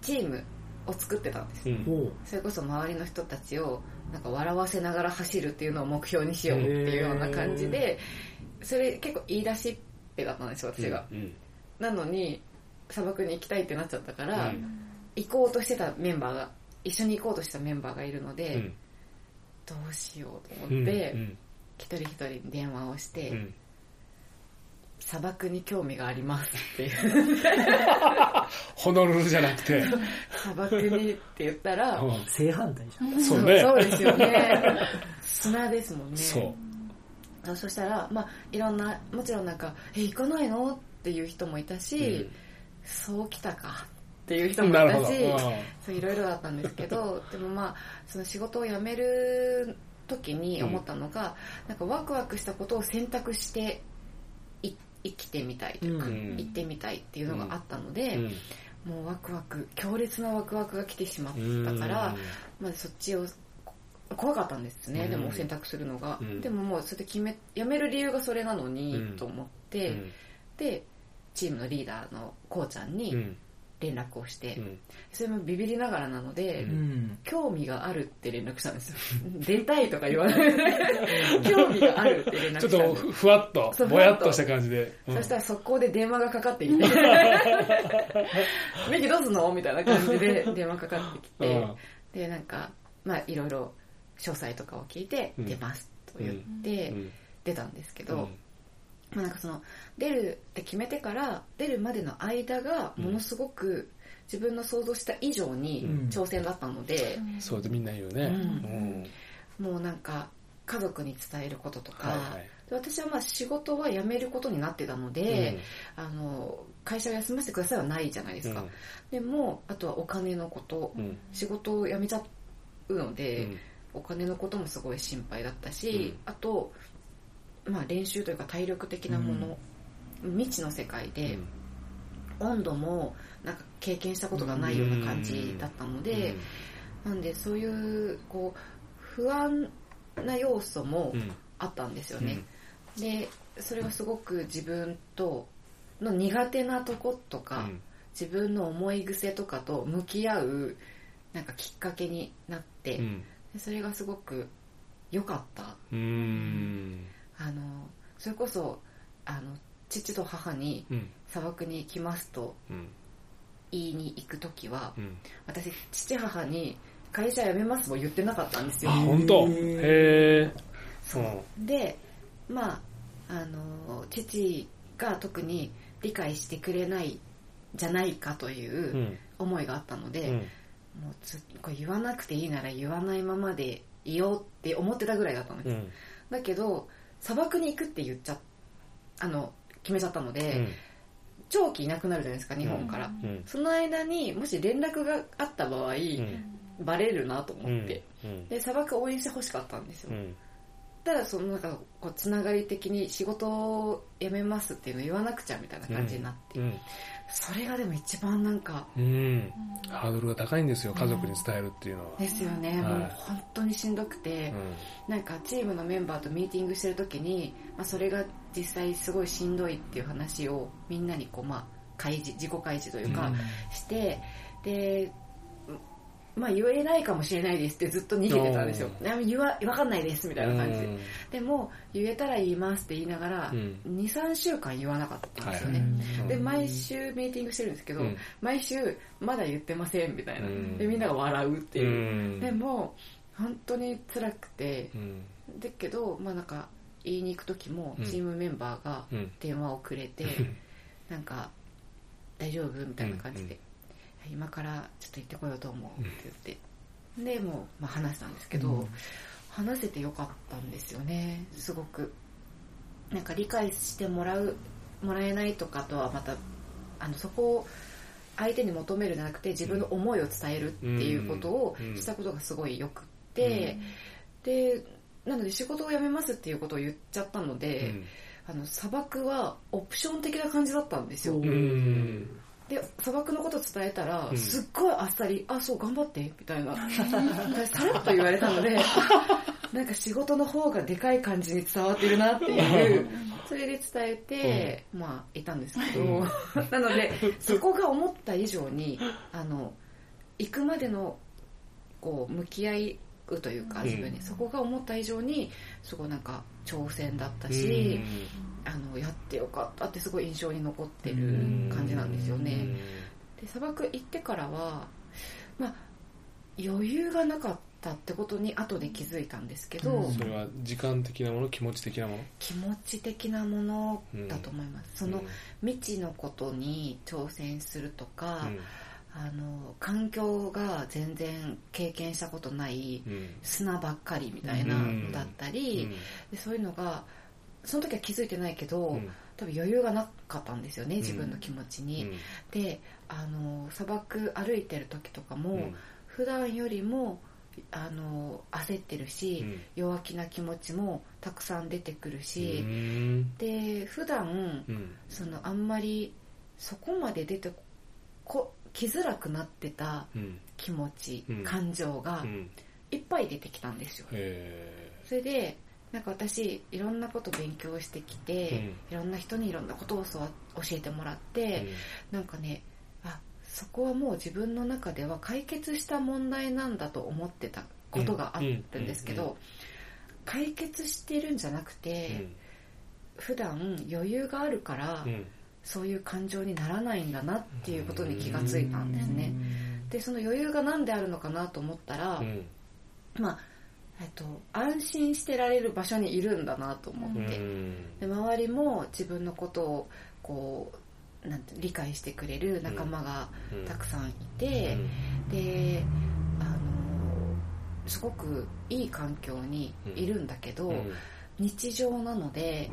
チームを作ってたんです、うん。それこそ周りの人たちをなんか笑わせながら走るっていうのを目標にしようっていうような感じでそれ結構言い出しっぺだったんですよ私が、うんなのに砂漠に行きたいってなっちゃったから、うん。行こうとしてたメンバーが一緒に行こうとしたメンバーがいるので、うん。どうしようとうん思って、うん。一人一人に電話をして、うん砂漠に興味がありますって。いうホノルルじゃなくて。砂漠にって言ったら、う正反対じゃん。んそうね。そうですよね。砂ですもんね。そう。あそしたら、まあ、いろんなもちろんなんか「え行かないの?」っていう人もいたし、そうきたかっていう人もいたしうん。そういろいろだったんですけど でもまあその仕事を辞める時に思ったのが、なんかワクワクしたことを選択してい生きてみたいというか、うん。行ってみたいっていうのがあったので、うん。もうワクワク強烈なワクワクが来てしまったから、まずそっちをこ怖かったんですね、うん。でも選択するのが、うん。でももうそれで決め辞める理由がそれなのに、うんと思って、うん。でチームのリーダーのこうちゃんにうん連絡をして、うん。それもビビりながらなので、う うん。興味があるって連絡したんですよ。出たいとか言わない。興味があるって連絡ちょしたんですっとふふわっとぼやっとした感じで。うん。そしたら速攻で電話がかかってきて「ミキどうすんの?」みたいな感じで 電話かかってきて、うん。でなんかまあいろいろ詳細とかを聞いてうん。出ますと言ってうん。出たんですけど、うんまあ、なんかその出るって決めてから出るまでの間がものすごく自分の想像した以上にうん。挑戦だったので、そうでみんな言うね。うん。うん。もうなんか家族に伝えることとか、はいはい。で私はまあ仕事は辞めることになってたので、あの会社を休ませてくださいはないじゃないですか、うん。でもあとはお金のこと、うん。仕事を辞めちゃうので、うん。お金のこともすごい心配だったし、うん。あと、まあ、練習というか体力的なもの、未知の世界で、温度もなんか経験したことがないような感じだったので、なんでそういうこう不安な要素もうん。あったんですよね、でそれがすごく自分との苦手なとことか、うん。自分の思い癖とかと向き合うなんかきっかけになって、それがすごく良かった。うんそれこそあの父と母にうん。砂漠に行きますとうん。言いに行く時はうん。私父母に会社辞めますも言ってなかったんですよ。あ本当？へえでまああの父が特に理解してくれないじゃないかといううん。思いがあったので、うん。もうずこれ言わなくていいなら言わないままでいようって思ってたぐらいだったんです、うん。だけど砂漠に行くって言っちゃあの決めちゃったので、長期いなくなるじゃないですか日本から、うん。その間にもし連絡があった場合、うん。バレるなとうん思って、うん。で砂漠応援してほしかったんですよ、うんったらそのなんかこうつながり的に仕事を辞めますっていうの言わなくちゃみたいな感じになって、うんそれがでも一番なんかうん。ハードルが高いんですよ家族に伝えるっていうのは、ですよね、はい。もう本当にしんどくて、なんかチームのメンバーとミーティングしてる時に、まあ、それが実際すごいしんどいっていう話をみんなにこう、まあ、開示自己開示というか、してでまあ言えないかもしれないですってずっと逃げてたんですよ。お。いや言わ、わかんないですみたいな感じ。で。うん。でも、言えたら言いますって言いながら、うん。2、3週間言わなかったんですよね。はい。で、毎週ミーティングしてるんですけど、うん。毎週、まだ言ってませんみたいな。うん。で、みんなが笑うっていう。うん。でも、本当に辛くて、うん。だけど、まあなんか、言いに行く時もうん、チームメンバーがうん。電話をくれて、なんか、大丈夫みたいな感じで、今からちょっと行ってこようと思うって言って、で、もう、まあ、話したんですけど、話せてよかったんですよね、すごく。なんか理解してもらう、もらえないとかとはまた、あの、そこを相手に求めるんじゃなくて、自分の思いを伝えるっていうことをうん。したことがすごいよくって、で、なので仕事を辞めますっていうことを言っちゃったので、あの砂漠はオプション的な感じだったんですよ。うんうんで、砂漠のこと伝えたら、うん。すっごいあっさり、あ、そう、頑張って、みたいな。さらっと言われたので、なんか仕事の方がでかい感じに伝わってるなっていう、それで伝えて、まあ、いたんですけど、なので、そこが思った以上に、あの、行くまでの、こう、向き合い、というかうん。自分に、そこが思った以上にすごいなんか挑戦だったし、あのやってよかったってすごい印象に残ってる感じなんですよね。で砂漠行ってからは、まあ、余裕がなかったってことに後で気づいたんですけど、それは時間的なもの気持ち的なもの？気持ち的なものだと思います。そのうん。未知のことに挑戦するとか、うん。あの環境が全然経験したことないうん。砂ばっかりみたいなのだったり、でそういうのがその時は気づいてないけど、うん。多分余裕がなかったんですよね自分の気持ちに、であの砂漠歩いてる時とかも、うん。普段よりもあの焦ってるし、うん。弱気な気持ちもたくさん出てくるうし、ん。で普段うん。そのあんまりそこまで出てこ来づらくなってたうん。気持ち、うん。感情がうん。いっぱい出てきたんですよ、へそれでなんか私いろんなこと勉強してきて、いろんな人にいろんなことを教えてもらって、なんかねあそこはもう自分の中では解決した問題なんだと思ってたことがあるんですけど、うん。うん。解決してるんじゃなくて、普段余裕があるから、うん。そういう感情にならないんだなっていうことに気がついたんですね。でその余裕が何であるのかなと思ったら、うん。まあえっと、安心してられる場所にいるんだなと思って、で周りも自分のことをこうなんて理解してくれる仲間がたくさんいて、であのすごくいい環境にいるんだけど、日常なので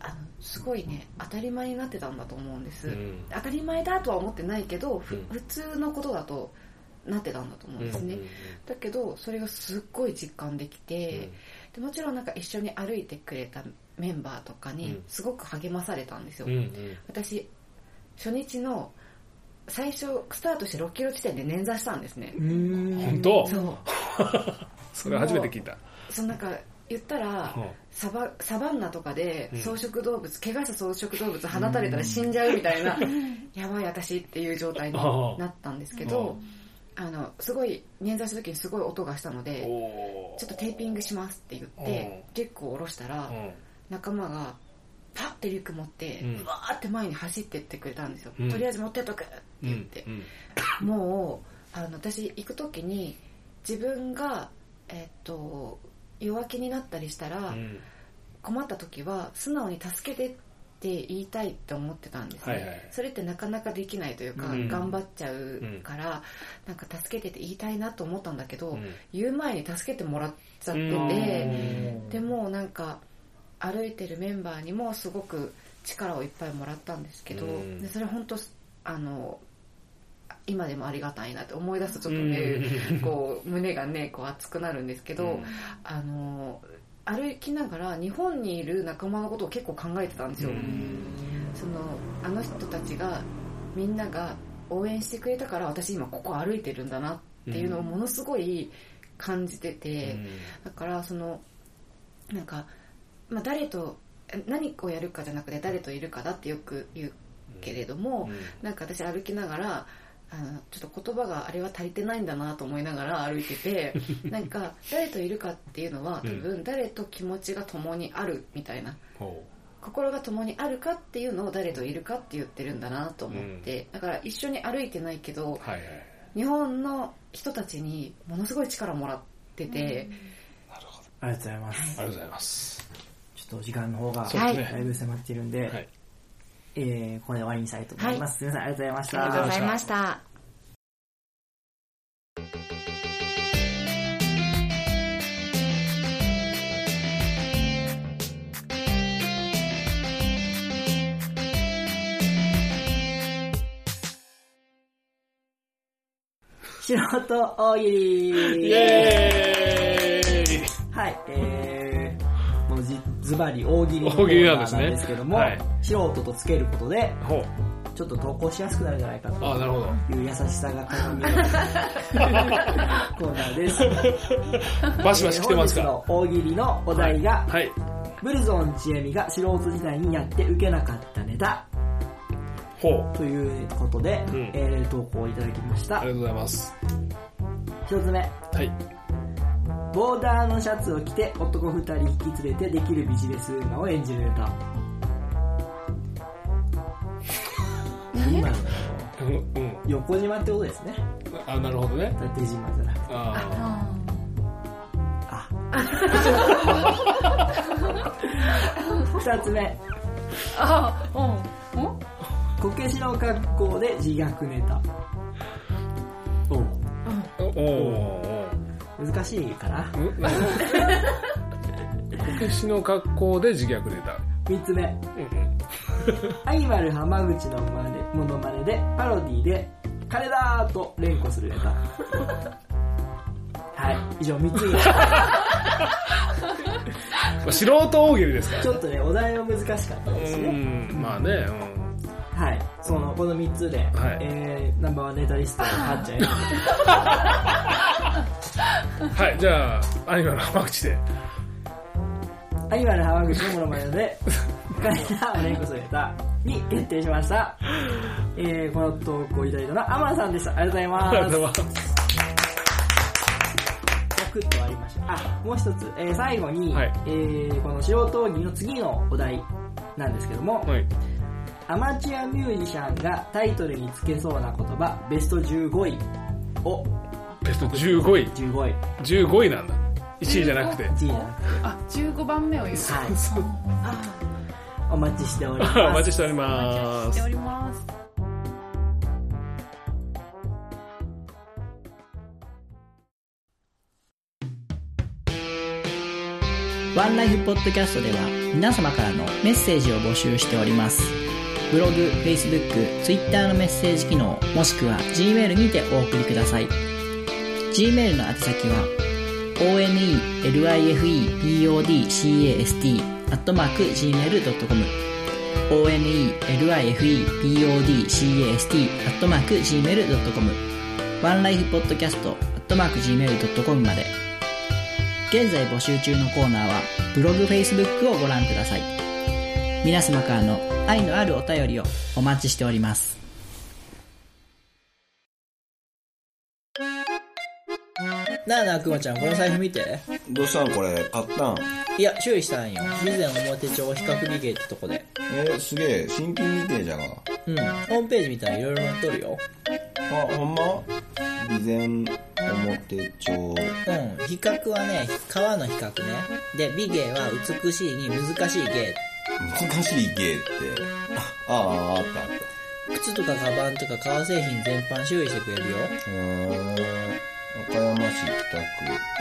あのすごいね当たり前になってたんだと思うんです、うん。当たり前だとは思ってないけど、普通のことだとなってたんだと思うんですね、だけどそれがすっごい実感できて、でもちろんなんか一緒に歩いてくれたメンバーとかにうん。すごく励まされたんですよ、うんうん。私初日の最初スタートして6キロ地点で捻挫したんですね、本当？そう。それ初めて聞いた。そのなんか言ったらうん。サバサバンナとかでうん。草食動物、怪我した草食動物放たれたら死んじゃうみたいな、やばい私っていう状態になったんですけど、あのすごい捻挫した時にすごい音がしたのでおちょっとテーピングしますって言ってリュックを下ろしたら仲間がパッてリュック持ってうん。わーって前に走ってってくれたんですよ、うん。とりあえず持ってっとくってうん言って、うん。もうあの私行く時に自分が、えっと弱気になったりしたら、うん。困った時は素直に助けてって言いたいって思ってたんですね、はいはい。それってなかなかできないというか、うん。頑張っちゃうから、なんか助けてって言いたいなと思ったんだけど、うん。言う前に助けてもらっちゃってて、うん。でもなんか歩いてるメンバーにもすごく力をいっぱいもらったんですけど、うん。でそれ本当あの今でもありがたいなって思い出すとちょっとね、うん。こう胸がねこう熱くなるんですけど、うん。あの歩きながら日本にいる仲間のことを結構考えてたんですよ、そのあの人たちがみんなが応援してくれたから私今ここ歩いてるんだなっていうのをものすごい感じてて、だからそのなんか、まあ、誰と何をやるかじゃなくて誰といるかだってよく言うけれども、なんか私歩きながらあのちょっと言葉があれは足りてないんだなと思いながら歩いてて なんか誰といるかっていうのは多分誰と気持ちが共にあるみたいな、心が共にあるかっていうのを誰といるかって言ってるんだなと思って、だから一緒に歩いてないけど、はいはい日本の人たちにものすごい力もらってて、ありがとうございます。ありがとうございます。ちょっとお時間の方がだいぶ迫っているんで、はいえー、ここで終わりにしたいと思います。すみません、ありがとうございました。ありがとうございました。素人大喜利イエーイはい、えー、もうじズバリ大喜利のコーナーなんですね。なんですけども、はい。素人とつけることで、ちょっと投稿しやすくなるんじゃないかという優しさが鏡の コーナーです。バシバシ来てますか？えーの大喜利のお題が、はい。ブルゾンちえみが素人時代にやって受けなかったネタ。ほう。ということで、うん。えー投稿いただきました。あり。がとうございます。一つ目、はいボーダーのシャツを着て男二人引き連れてできるビジネスウーマンを演じるネタ。今の？うんうん横島ってことですね。あなるほどね縦島じゃなくて。ああ。二つ目、あ、うん。んこけしの格好で自虐ネタ。おうーおお難しいかな。こけしの格好で自虐ネタ三つ目、うんうんアニマル浜口の真似モノマネでパロディで金だーと連呼するネタ。はい、以上3つに。まあ素人大喜利ですからちょっとね、お題は難しかったですうね。んまあねはい。その、この3つで、はいえー、ナンバーワンネタリストに勝っちゃん はいじゃあアニマル浜口でアニマル浜口のモノマネで、金田を連呼するネタに決定しました。えー、この投稿いただいたのはアマンさんでした。ありがとうございあます。りがとうございますサクッとありました。あ、もう一つ、えー最後に、はいえーこの素人大喜利の次のお題なんですけども、はいアマチュアミュージシャンがタイトルにつけそうな言葉、ベスト15位を、ベスト15位15位、15位なんだ1位じゃなくて1位じゃなくて、あ、15番目を言う。はい。お待ちしております。お待ちしておりますしております。ワンライフポッドキャストでは皆様からのメッセージを募集しております。ブログ、Facebook、Twitter のメッセージ機能、もしくは Gmail にてお送りください。Gmail の宛先は onelifepodcast アットマーク gmail.com onelifepodcast アットマーク gmail.com ワンライフポッドキャストアットマーク gmail.com まで現在募集中のコーナーはブログ、Facebook をご覧ください。皆様からの愛のあるお便りをお待ちしております。なあなあ、くまちゃん、この財布見て。どうしたんこれ買ったん？いや、修理したんよ。備前表帳比較美芸ってとこで。えー、すげえ新品みてえじゃがうん。ホームページ見たらいろいろ載っとるよ。あほんま？備前表帳うん。比較はね、川の比較ね。で、美芸は美しいに難しい芸。難しい芸ってああああったあった靴とかカバンとか革製品全般修理してくれるよ。うーん和歌山市北区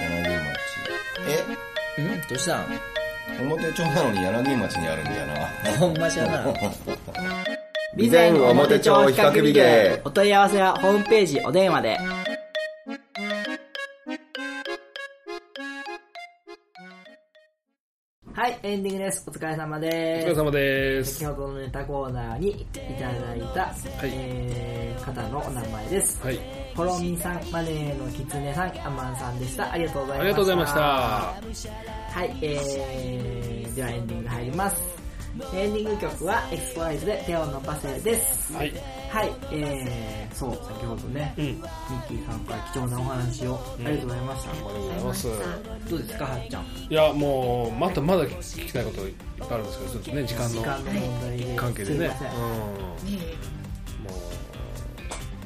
柳町うんどうしたん？え表町なのに柳町にあるんじゃなほんまじゃな。備前表帳比較美芸お問い合わせはホームページお電話で。はい、エンディングです。お疲れ様おです。疲れ様です先。ほどのネタコーナーにいただいた、えー、方のお名前です。はい。コロミさん、マネーのキツネさん、アマンさんでした。ありがとうございました。ありがとうございました。はい、えー、ではエンディング入ります。エンディング曲は X ワイズで手を伸ばせです。はい。はい、えー、そう、先ほどね、うん。ミッキーさんから貴重なお話をありがとうございました。ありがとうございます。どうですか、はっちゃん？いや、もう、まだまだ聞きたいこといっぱいあるんですけど、ちょっとね、時間の時間の問題で。関係ですね。うん。もう、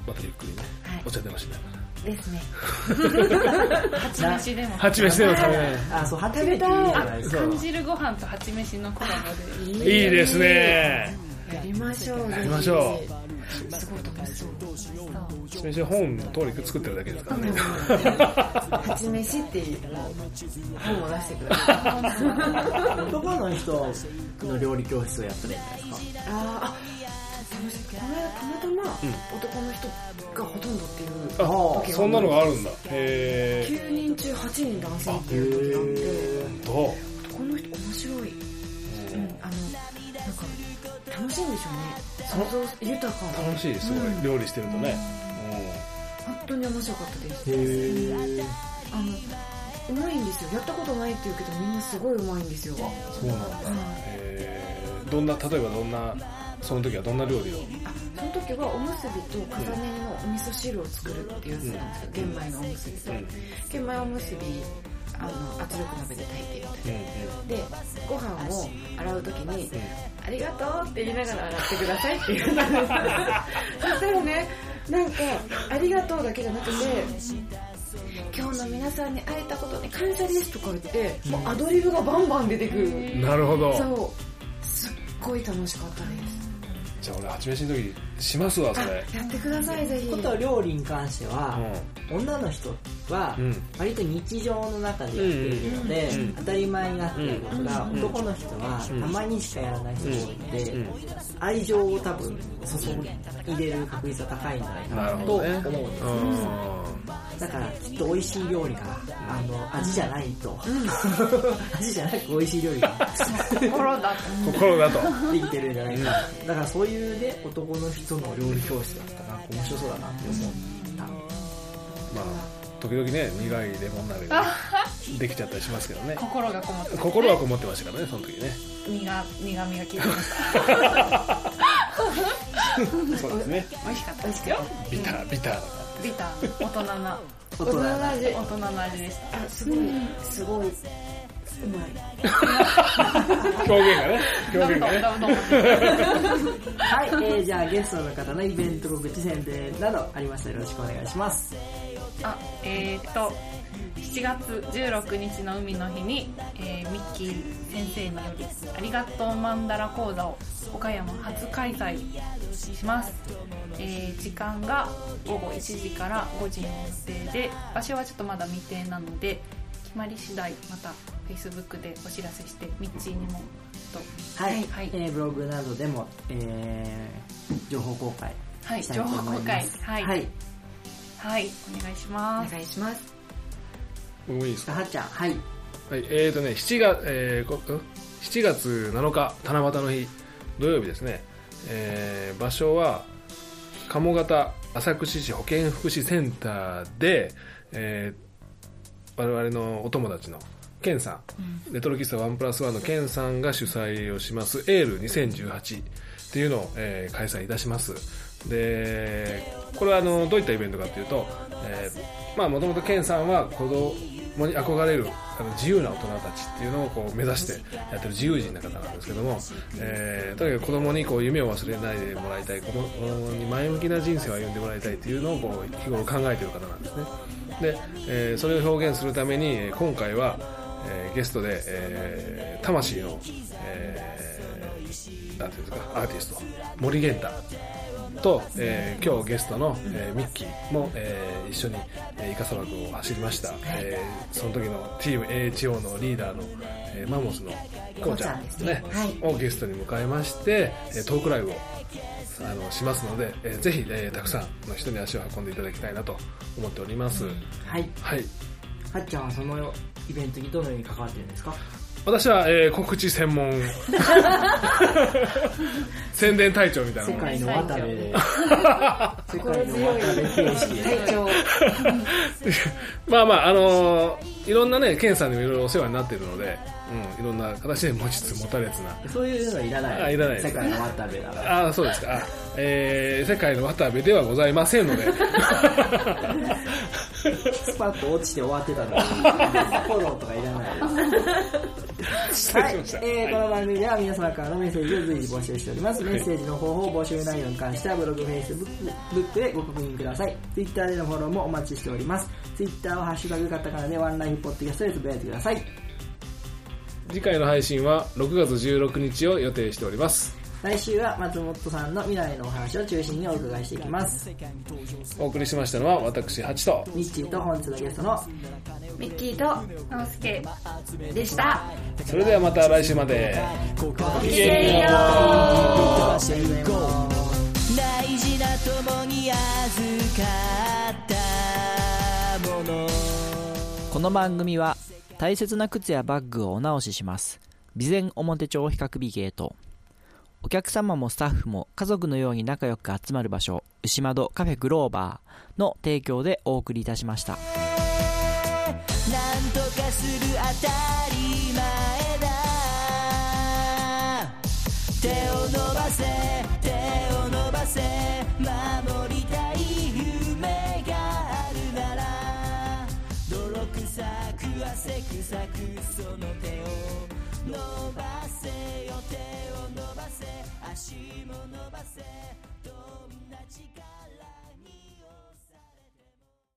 またゆっくりね、はいお茶でもしながら。ですね 蜂飯でも蜂飯でも食べない。あ、そう、初めてい。感じるご飯と蜂飯のコラボでいいですね。やりましょうやりましょうすごい楽しそう蜂飯は本の通り作ってるだけですからね。蜂飯っていう本を出してください男の人の料理教室をやったらいいんじゃないですか。あーあこの間たまたま男の人がほとんどっていうあ時、そんなのがあるんだ。へー。9人中8人男性っていう時があってどうこの人面白い、うん、あのなんか楽しいんでしょうね。想像豊か楽しい、すごい。料理してるとね。本当に面白かったです。へー。あのうまいんですよ。やったことないって言うけどみんなすごいうまいんですよ。そうなんだ。へー。どんな、例えばどんな、その時はどんな料理を？あその時はおむすびと重ねのお味噌汁を作るっていうやつなんですよ。玄米のおむすびと。うん。玄米おむすびあの圧力鍋で炊いてみたいなでご飯を洗う時に「ありがとう」って言いながら洗ってくださいって言う。の そしたらね。なんか「ありがとう」だけじゃなくて「今日の皆さんに会えたことに感謝です」とか言ってもうアドリブがバンバン出てくる。なるほど。そう。すっごい楽しかったですじゃあ俺、蜂飯の時しますわ、そあれ。やってくださいぜひこと料理に関しては、女の人はうん。割と日常の中でやっているので、うん。当たり前になっていることが、うん。男の人はたまにしかやらない人が多いので、うん愛情を多分注ぎ入れる確率は高いんじゃないかななと思。うんですよ、だからきっと美味しい料理があの味じゃないと、味じゃなく美味しい料理が心だうん心だと。できてるんじゃないかな。だからそういうね男の人の料理教室だったら面白そうだなって思った。まあ、時々ね、苦いレモン鍋ができちゃったりしますけどね。心がこもってます心はこもってましたからね、その時ね。苦苦味が効いてました そうですね。美味しかったですよ。ビター、ビターな。ビター。大人な。大人な味。大人の味でした。あすごい。すごいうまい表現がね、表現がね。はい、えー、じゃあゲストの方のイベント告知宣伝などありましたらよろしくお願いします。あえー、っと7月16日の海の日に、えーミッキー先生によりありがとうマンダラ講座を岡山初開催します、えー時間が午後1時から5時の予定で場所はちょっとまだ未定なので決まり次第また Facebook でお知らせしてミッチーにもと。はい、はい。えー、ブログなどでも、えー、情報公開はいしたいと思います。情報公開。はい。はい。はい。お願いします。お願いします。僕もいいですか？はっちゃん、はい。はい、えーとね、7月、えーこん？7月7日、七夕の日、土曜日ですね。えー場所は、鴨方浅口市保健福祉センターで、えー我々のお友達のケンさん、レトロ喫茶ワンプラスワンのケンさんが主催をします、エール2018っていうのを、えー開催いたします。で、これはあの、どういったイベントかっていうと、もともとケンさんは子供に憧れるあの自由な大人たちっていうのをこう目指してやってる自由人な方なんですけども、えーとにかく子供にこう夢を忘れないでもらいたい、子供に前向きな人生を歩んでもらいたいっていうのをこう日頃考えてる方なんですね。で、えーそれを表現するために、今回は、えーゲストで、えー魂の、えーなんていうんですか、アーティスト、森源太と、えー今日ゲストの、えーミッキーも、えー一緒に、えーイカ砂漠を走りました、えーその時のチーム AHO のリーダーの、えーマンモスのこうちゃんですねこうちゃんですね。をゲストに迎えまして、えートークライブをあのしますので、えーぜひ、えーたくさんの人に足を運んでいただきたいなと思っております、はい。はい。はっちゃんはそのイベントにどのように関わってるんですか？あ私は、えー告知専門。宣伝隊長みたいな。世界の渡部。で、世界の渡部形式で。隊長まあまあ、あのーいろんなね、ケンさんにもいろいろお世話になっているので、うん、いろんな形で持ちつ持たれつな。そういうのはいらない。あいらない世界の渡部だから。ああ、そうですか。あえー、世界の渡部ではございませんので。スパッと落ちて終わってたのに、フォローとかいらないです。はい、えー、この番組では皆様からのメッセージを随時募集しております。メッセージの方法、募集内容に関してはブログ、フェイスブックでご確認ください。ツイッターでのフォローもお待ちしております。ツイッターをハッシュタグカタカナでワンライフポッドキャストでつぶやいてください。次回の配信は6月16日を予定しております。来週は松本さんの未来のお話を中心にお伺いしていきます。お送りしましたのは私、ハチと。ミッチーと本日のゲストのミッキーと直輔でしたそれではまた来週まで。ごきげんよう大事な友に預かったものこの番組は大切な靴やバッグをお直しします。備前表帳比較美ゲート。お客様もスタッフも家族のように仲良く集まる場所牛窓カフェグローバーの提供でお送りいたしました。なんとかする当たり前だ。手を伸ばせ手を伸ばせ守その手を伸ばせよ手を伸ばせ足も伸ばせどんな力